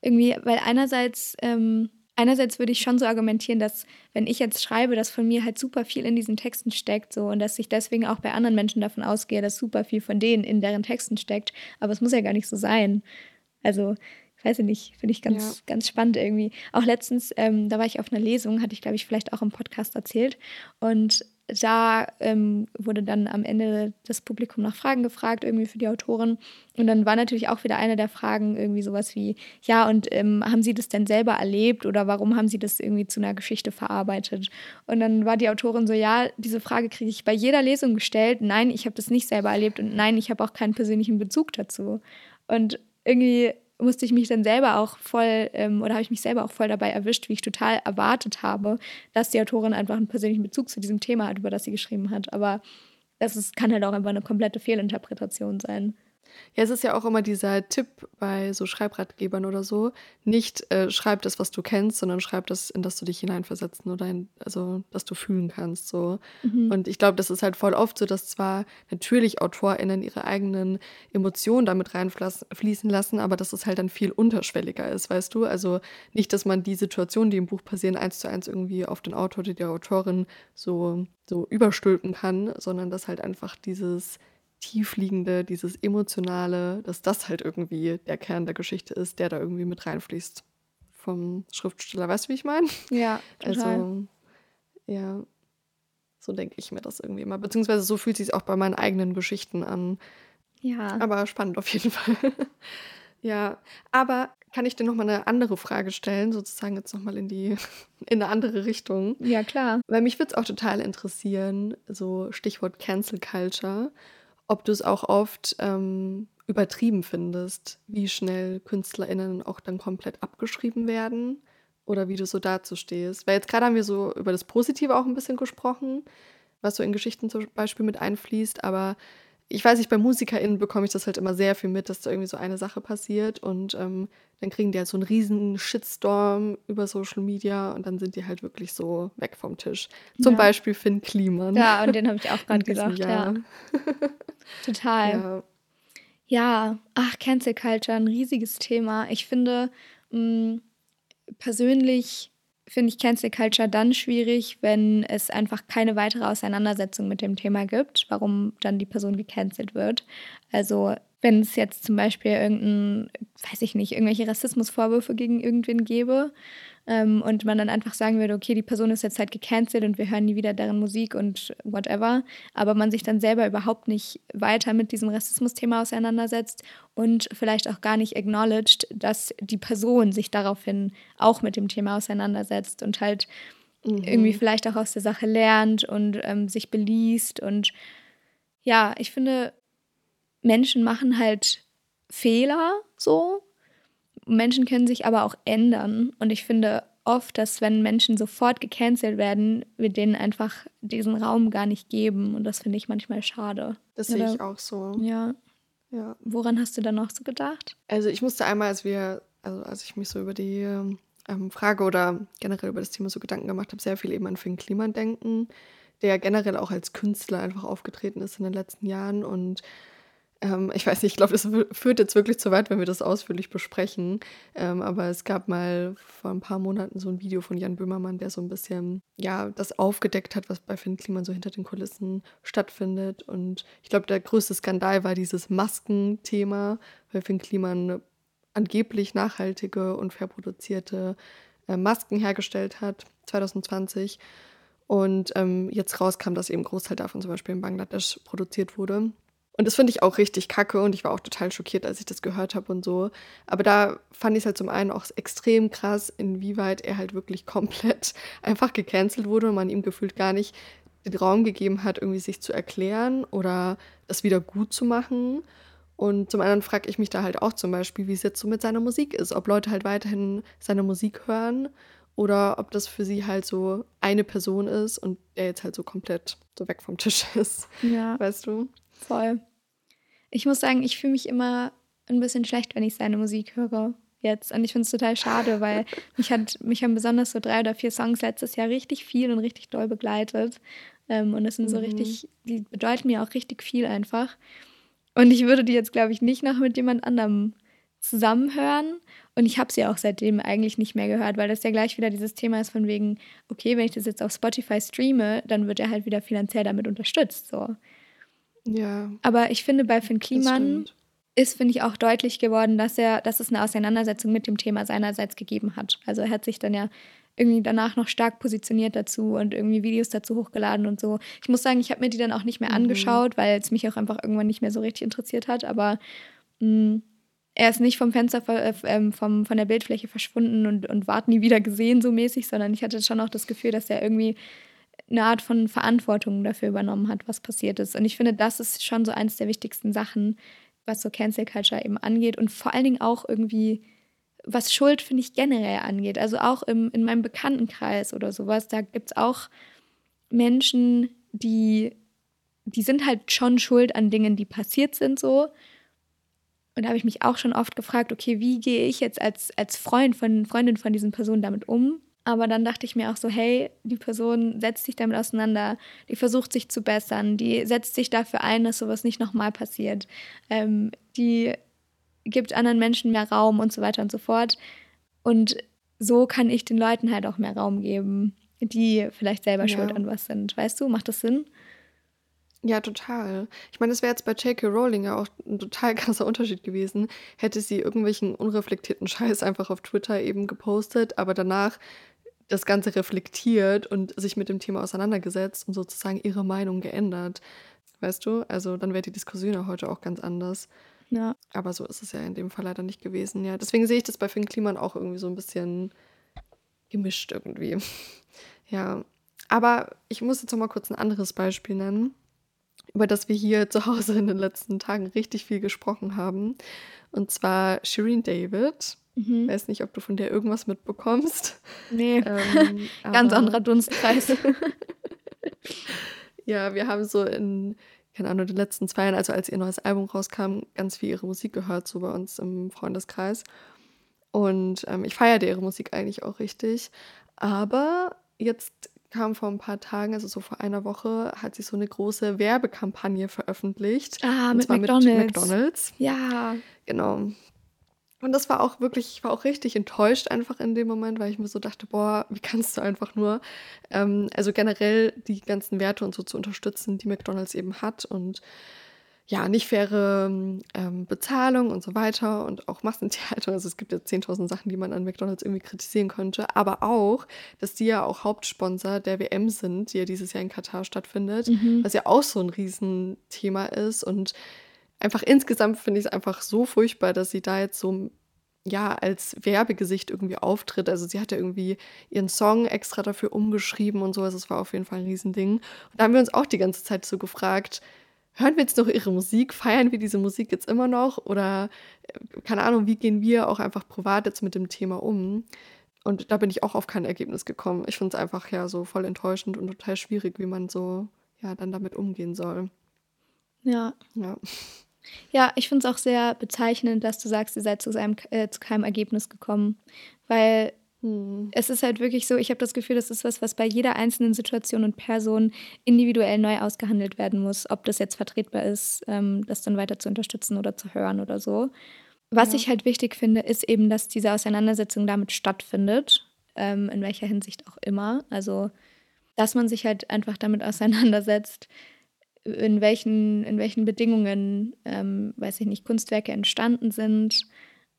irgendwie, weil einerseits ähm einerseits würde ich schon so argumentieren, dass wenn ich jetzt schreibe, dass von mir halt super viel in diesen Texten steckt, so und dass ich deswegen auch bei anderen Menschen davon ausgehe, dass super viel von denen in deren Texten steckt. Aber es muss ja gar nicht so sein. Also, ich weiß nicht, finde ich ganz, ja. ganz spannend irgendwie. Auch letztens, ähm, da war ich auf einer Lesung, hatte ich, glaube ich, vielleicht auch im Podcast erzählt. Und da ähm, wurde dann am Ende das Publikum nach Fragen gefragt, irgendwie für die Autorin. Und dann war natürlich auch wieder eine der Fragen irgendwie sowas wie, ja, und ähm, haben Sie das denn selber erlebt oder warum haben Sie das irgendwie zu einer Geschichte verarbeitet? Und dann war die Autorin so, ja, diese Frage kriege ich bei jeder Lesung gestellt. Nein, ich habe das nicht selber erlebt und nein, ich habe auch keinen persönlichen Bezug dazu. Und irgendwie musste ich mich dann selber auch voll ähm, oder habe ich mich selber auch voll dabei erwischt, wie ich total erwartet habe, dass die Autorin einfach einen persönlichen Bezug zu diesem Thema hat, über das sie geschrieben hat. Aber das ist, kann halt auch einfach eine komplette Fehlinterpretation sein. Ja, es ist ja auch immer dieser Tipp bei so Schreibratgebern oder so, nicht äh, schreib das, was du kennst, sondern schreib das, in das du dich hineinversetzen oder in, also, dass du fühlen kannst. So. Mhm. Und ich glaube, das ist halt voll oft so, dass zwar natürlich AutorInnen ihre eigenen Emotionen damit reinfließen lassen, aber dass es halt dann viel unterschwelliger ist, weißt du? Also nicht, dass man die Situationen, die im Buch passieren, eins zu eins irgendwie auf den Autor oder die Autorin so, so überstülpen kann, sondern dass halt einfach dieses tiefliegende, dieses emotionale, dass das halt irgendwie der Kern der Geschichte ist, der da irgendwie mit reinfließt vom Schriftsteller. Weißt du, wie ich meine? Ja, total. Also, ja, so denke ich mir das irgendwie immer. Beziehungsweise so fühlt sich auch bei meinen eigenen Geschichten an. Ja. Aber spannend auf jeden Fall. ja, aber kann ich dir nochmal eine andere Frage stellen, sozusagen jetzt nochmal in die, in eine andere Richtung? Ja, klar. Weil mich würde es auch total interessieren, so Stichwort Cancel Culture ob du es auch oft ähm, übertrieben findest, wie schnell KünstlerInnen auch dann komplett abgeschrieben werden oder wie du so dazu stehst. Weil jetzt gerade haben wir so über das Positive auch ein bisschen gesprochen, was so in Geschichten zum Beispiel mit einfließt, aber ich weiß nicht, bei MusikerInnen bekomme ich das halt immer sehr viel mit, dass da irgendwie so eine Sache passiert und ähm, dann kriegen die halt so einen riesen Shitstorm über Social Media und dann sind die halt wirklich so weg vom Tisch. Zum ja. Beispiel Finn Kliman. Ja, und den habe ich auch gerade gedacht, ja. Total. Ja. ja, ach, Cancel Culture, ein riesiges Thema. Ich finde, mh, mm, persönlich finde ich Cancel Culture dann schwierig, wenn es einfach keine weitere Auseinandersetzung mit dem Thema gibt, warum dann die Person gecancelt wird. Also wenn es jetzt zum Beispiel irgendein, weiß ich nicht, irgendwelche Rassismusvorwürfe gegen irgendwen gäbe ähm, und man dann einfach sagen würde, okay, die Person ist jetzt halt gecancelt und wir hören nie wieder deren Musik und whatever, aber man sich dann selber überhaupt nicht weiter mit diesem Rassismusthema auseinandersetzt und vielleicht auch gar nicht acknowledged, dass die Person sich daraufhin auch mit dem Thema auseinandersetzt und halt mhm. irgendwie vielleicht auch aus der Sache lernt und ähm, sich beliest und ja, ich finde, Menschen machen halt Fehler so. Menschen können sich aber auch ändern. Und ich finde oft, dass wenn Menschen sofort gecancelt werden, wir denen einfach diesen Raum gar nicht geben. Und das finde ich manchmal schade. Das sehe ich auch so. Ja. ja. Woran hast du da noch so gedacht? Also ich musste einmal, als wir, also als ich mich so über die ähm, Frage oder generell über das Thema so Gedanken gemacht habe, sehr viel eben an Finn Kliman denken, der generell auch als Künstler einfach aufgetreten ist in den letzten Jahren und ähm, ich weiß nicht, ich glaube, das führt jetzt wirklich zu weit, wenn wir das ausführlich besprechen. Ähm, aber es gab mal vor ein paar Monaten so ein Video von Jan Böhmermann, der so ein bisschen, ja, das aufgedeckt hat, was bei Finn Kliman so hinter den Kulissen stattfindet. Und ich glaube, der größte Skandal war dieses Maskenthema, weil Finn Kliman angeblich nachhaltige und fair produzierte äh, Masken hergestellt hat, 2020. Und ähm, jetzt rauskam, dass eben Großteil davon zum Beispiel in Bangladesch produziert wurde. Und das finde ich auch richtig kacke und ich war auch total schockiert, als ich das gehört habe und so. Aber da fand ich es halt zum einen auch extrem krass, inwieweit er halt wirklich komplett einfach gecancelt wurde und man ihm gefühlt gar nicht den Raum gegeben hat, irgendwie sich zu erklären oder das wieder gut zu machen. Und zum anderen frage ich mich da halt auch zum Beispiel, wie es jetzt so mit seiner Musik ist. Ob Leute halt weiterhin seine Musik hören oder ob das für sie halt so eine Person ist und er jetzt halt so komplett so weg vom Tisch ist. Ja. Weißt du? Voll. Ich muss sagen, ich fühle mich immer ein bisschen schlecht, wenn ich seine Musik höre jetzt. Und ich finde es total schade, weil mich, hat, mich haben besonders so drei oder vier Songs letztes Jahr richtig viel und richtig doll begleitet. Ähm, und es sind so mhm. richtig, die bedeuten mir auch richtig viel einfach. Und ich würde die jetzt, glaube ich, nicht noch mit jemand anderem zusammenhören. Und ich habe sie auch seitdem eigentlich nicht mehr gehört, weil das ja gleich wieder dieses Thema ist von wegen, okay, wenn ich das jetzt auf Spotify streame, dann wird er halt wieder finanziell damit unterstützt. So. Ja. Aber ich finde, bei Finn Kliman ist, finde ich, auch deutlich geworden, dass er, dass es eine Auseinandersetzung mit dem Thema seinerseits gegeben hat. Also er hat sich dann ja irgendwie danach noch stark positioniert dazu und irgendwie Videos dazu hochgeladen und so. Ich muss sagen, ich habe mir die dann auch nicht mehr mhm. angeschaut, weil es mich auch einfach irgendwann nicht mehr so richtig interessiert hat. Aber mh, mm, er ist nicht vom Fenster, äh, ähm, vom, von der Bildfläche verschwunden und, und ward nie wieder gesehen, so mäßig, sondern ich hatte schon auch das Gefühl, dass er irgendwie eine Art von Verantwortung dafür übernommen hat, was passiert ist. Und ich finde, das ist schon so eines der wichtigsten Sachen, was so Cancel Culture eben angeht und vor allen Dingen auch irgendwie, was Schuld, finde ich, generell angeht. Also auch im, in meinem Bekanntenkreis oder sowas, da gibt es auch Menschen, die, die sind halt schon schuld an Dingen, die passiert sind so. Und da habe ich mich auch schon oft gefragt, okay, wie gehe ich jetzt als, als Freund von Freundin von diesen Personen damit um? Aber dann dachte ich mir auch so, hey, die Person setzt sich damit auseinander, die versucht sich zu bessern, die setzt sich dafür ein, dass sowas nicht nochmal passiert, ähm, die gibt anderen Menschen mehr Raum und so weiter und so fort. Und so kann ich den Leuten halt auch mehr Raum geben, die vielleicht selber ja. schuld an was sind. Weißt du, macht das Sinn? Ja, total. Ich meine, das wäre jetzt bei J.K. Rowling ja auch ein total krasser Unterschied gewesen. Hätte sie irgendwelchen unreflektierten Scheiß einfach auf Twitter eben gepostet, aber danach das Ganze reflektiert und sich mit dem Thema auseinandergesetzt und sozusagen ihre Meinung geändert. Weißt du? Also dann wäre die Diskussion ja heute auch ganz anders. Ja. Aber so ist es ja in dem Fall leider nicht gewesen. Ja, deswegen sehe ich das bei Finn Kliman auch irgendwie so ein bisschen gemischt irgendwie. ja. Aber ich muss jetzt noch mal kurz ein anderes Beispiel nennen. Über das wir hier zu Hause in den letzten Tagen richtig viel gesprochen haben. Und zwar Shireen David. Mhm. Weiß nicht, ob du von der irgendwas mitbekommst. Nee, ähm, ganz anderer Dunstkreis. ja, wir haben so in, keine Ahnung, den letzten zwei Jahren, also als ihr neues Album rauskam, ganz viel ihre Musik gehört, so bei uns im Freundeskreis. Und ähm, ich feiere ihre Musik eigentlich auch richtig. Aber jetzt kam vor ein paar Tagen, also so vor einer Woche, hat sie so eine große Werbekampagne veröffentlicht. Ah, mit McDonalds. mit McDonalds. Ja. Genau. Und das war auch wirklich, ich war auch richtig enttäuscht einfach in dem Moment, weil ich mir so dachte, boah, wie kannst du einfach nur, ähm, also generell die ganzen Werte und so zu unterstützen, die McDonalds eben hat und ja, nicht faire ähm, Bezahlung und so weiter und auch Massentierhaltung. Also es gibt ja 10.000 Sachen, die man an McDonald's irgendwie kritisieren könnte. Aber auch, dass die ja auch Hauptsponsor der WM sind, die ja dieses Jahr in Katar stattfindet, mhm. was ja auch so ein Riesenthema ist. Und einfach insgesamt finde ich es einfach so furchtbar, dass sie da jetzt so ja, als Werbegesicht irgendwie auftritt. Also sie hat ja irgendwie ihren Song extra dafür umgeschrieben und so. Also es war auf jeden Fall ein Riesending. Und da haben wir uns auch die ganze Zeit so gefragt, hören wir jetzt noch ihre Musik, feiern wir diese Musik jetzt immer noch oder äh, keine Ahnung, wie gehen wir auch einfach privat jetzt mit dem Thema um? Und da bin ich auch auf kein Ergebnis gekommen. Ich finde es einfach ja so voll enttäuschend und total schwierig, wie man so ja dann damit umgehen soll. Ja. Ja. Ja, ich finde es auch sehr bezeichnend, dass du sagst, ihr seid zu, seinem, äh, zu keinem Ergebnis gekommen. Weil hm. Es ist halt wirklich so, ich habe das Gefühl, das ist was, was bei jeder einzelnen Situation und Person individuell neu ausgehandelt werden muss, ob das jetzt vertretbar ist, ähm, das dann weiter zu unterstützen oder zu hören oder so. Was ja. ich halt wichtig finde, ist eben, dass diese Auseinandersetzung damit stattfindet, ähm, in welcher Hinsicht auch immer. Also, dass man sich halt einfach damit auseinandersetzt, in welchen, in welchen Bedingungen, ähm, weiß ich nicht, Kunstwerke entstanden sind,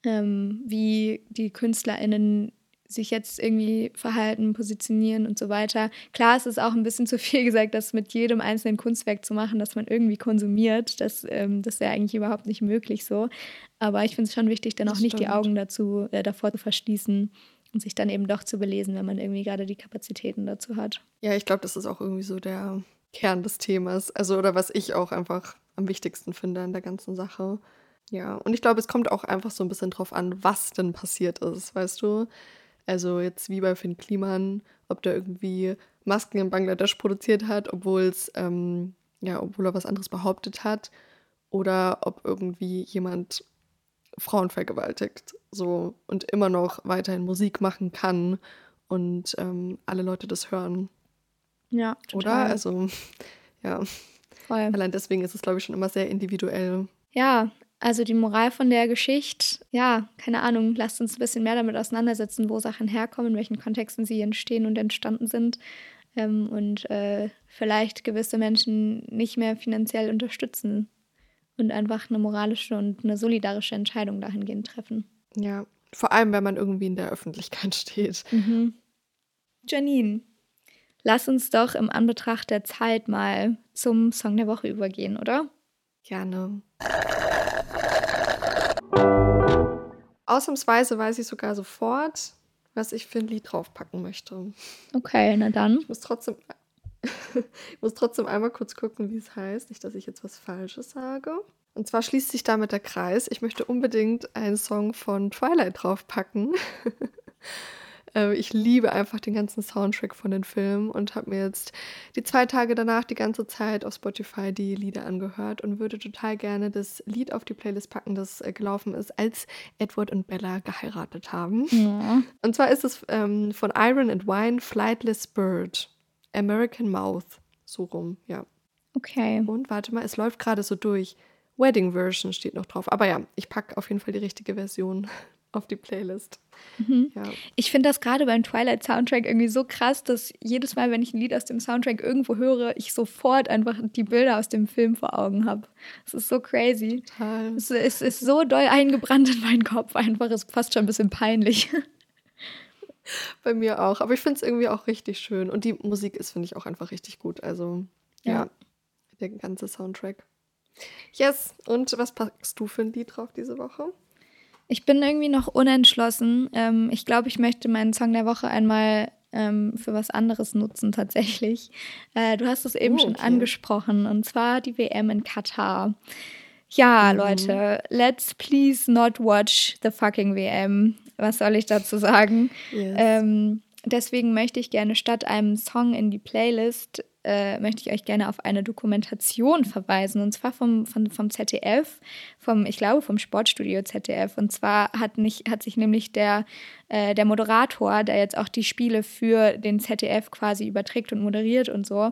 ähm, wie die KünstlerInnen sich jetzt irgendwie verhalten, positionieren und so weiter. Klar, es ist auch ein bisschen zu viel gesagt, das mit jedem einzelnen Kunstwerk zu machen, das man irgendwie konsumiert. Das, ähm, das ist ja eigentlich überhaupt nicht möglich so. Aber ich finde es schon wichtig, dann auch nicht die Augen dazu, äh, davor zu verschließen und sich dann eben doch zu belesen, wenn man irgendwie gerade die Kapazitäten dazu hat. Ja, ich glaube, das ist auch irgendwie so der Kern des Themas. Also, oder was ich auch einfach am wichtigsten finde an der ganzen Sache. Ja, und ich glaube, es kommt auch einfach so ein bisschen drauf an, was denn passiert ist, weißt du? Also jetzt wie bei Finn Kliman, ob der irgendwie Masken in Bangladesch produziert hat, obwohl es, ähm, ja, obwohl er was anderes behauptet hat. Oder ob irgendwie jemand Frauen vergewaltigt. So und immer noch weiterhin Musik machen kann und ähm, alle Leute das hören. Ja, total. Oder? Also, ja. Voll. Allein deswegen ist es, glaube ich, schon immer sehr individuell. Ja, also die Moral von der Geschichte, ja, keine Ahnung, lasst uns ein bisschen mehr damit auseinandersetzen, wo Sachen herkommen, in welchen Kontexten sie entstehen und entstanden sind. Ähm, und äh, vielleicht gewisse Menschen nicht mehr finanziell unterstützen und einfach eine moralische und eine solidarische Entscheidung dahingehend treffen. Ja, vor allem, wenn man irgendwie in der Öffentlichkeit steht. Mhm. Janine, lass uns doch im Anbetracht der Zeit mal zum Song der Woche übergehen, oder? Gerne. Ausnahmsweise weiß ich sogar sofort, was ich für ein Lied draufpacken möchte. Okay, na dann. Ich muss trotzdem, ich muss trotzdem einmal kurz gucken, wie es heißt. Nicht, dass ich jetzt was Falsches sage. Und zwar schließt sich damit der Kreis. Ich möchte unbedingt einen Song von Twilight draufpacken. Äh, ich liebe einfach den ganzen Soundtrack von den Filmen und habe mir jetzt die zwei Tage danach die ganze Zeit auf Spotify die Lieder angehört und würde total gerne das Lied auf die Playlist packen, das äh, gelaufen ist, als Edward und Bella geheiratet haben. Ja. Und zwar ist es ähm, von Iron and Wine Flightless Bird, American Mouth, so rum, ja. Okay. Und warte mal, es läuft gerade so durch. Wedding Version steht noch drauf. Aber ja, ich packe auf jeden Fall die richtige Version auf die Playlist. Mhm. Ja. Ich finde das gerade beim Twilight Soundtrack irgendwie so krass, dass jedes Mal, wenn ich ein Lied aus dem Soundtrack irgendwo höre, ich sofort einfach die Bilder aus dem Film vor Augen habe. Es ist so crazy. Total. Es, es ist so doll eingebrannt in meinen Kopf einfach. Es ist fast schon ein bisschen peinlich. Bei mir auch. Aber ich finde es irgendwie auch richtig schön. Und die Musik ist, finde ich, auch einfach richtig gut. Also, ja. ja, der ganze Soundtrack. Yes. Und was packst du für ein Lied drauf diese Woche? Ich bin irgendwie noch unentschlossen. Ähm, ich glaube, ich möchte meinen Song der Woche einmal ähm, für was anderes nutzen tatsächlich. Äh, du hast es eben oh, okay. schon angesprochen und zwar die WM in Katar. Ja, mhm. Leute, let's please not watch the fucking WM. Was soll ich dazu sagen? Yes. Ähm, deswegen möchte ich gerne statt einem Song in die Playlist äh, möchte ich euch gerne auf eine Dokumentation verweisen, und zwar vom, vom, vom ZDF, vom, ich glaube, vom Sportstudio ZDF. Und zwar hat, nicht, hat sich nämlich der, äh, der Moderator, der jetzt auch die Spiele für den ZDF quasi überträgt und moderiert und so,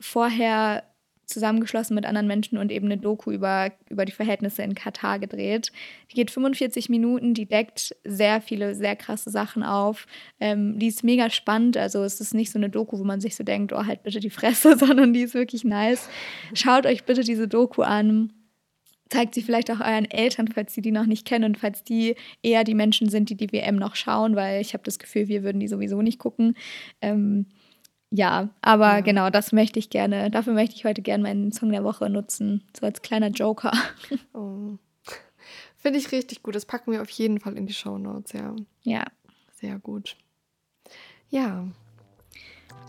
vorher zusammengeschlossen mit anderen Menschen und eben eine Doku über, über die Verhältnisse in Katar gedreht. Die geht 45 Minuten, die deckt sehr viele, sehr krasse Sachen auf. Ähm, die ist mega spannend, also es ist nicht so eine Doku, wo man sich so denkt, oh, halt bitte die Fresse, sondern die ist wirklich nice. Schaut euch bitte diese Doku an. Zeigt sie vielleicht auch euren Eltern, falls sie die noch nicht kennen und falls die eher die Menschen sind, die die WM noch schauen, weil ich habe das Gefühl, wir würden die sowieso nicht gucken. Ähm, ja, aber ja. genau, das möchte ich gerne, dafür möchte ich heute gerne meinen Song der Woche nutzen, so als kleiner Joker. Oh. Finde ich richtig gut. Das packen wir auf jeden Fall in die Show Notes, ja. Ja. Sehr gut. Ja,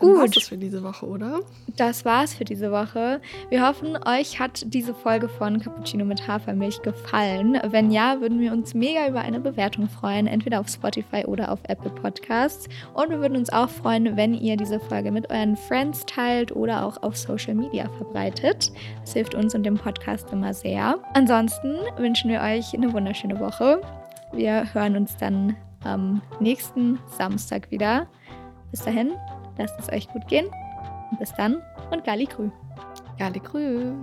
Gut. Dann das für diese Woche, oder? Das war's für diese Woche. Wir hoffen, euch hat diese Folge von Cappuccino mit Hafermilch gefallen. Wenn ja, würden wir uns mega über eine Bewertung freuen, entweder auf Spotify oder auf Apple Podcasts. Und wir würden uns auch freuen, wenn ihr diese Folge mit euren Friends teilt oder auch auf Social Media verbreitet. Das hilft uns und dem Podcast immer sehr. Ansonsten wünschen wir euch eine wunderschöne Woche. Wir hören uns dann am nächsten Samstag wieder. Bis dahin, Lasst es euch gut gehen. Und bis dann und Gali Grü. Gali Grü.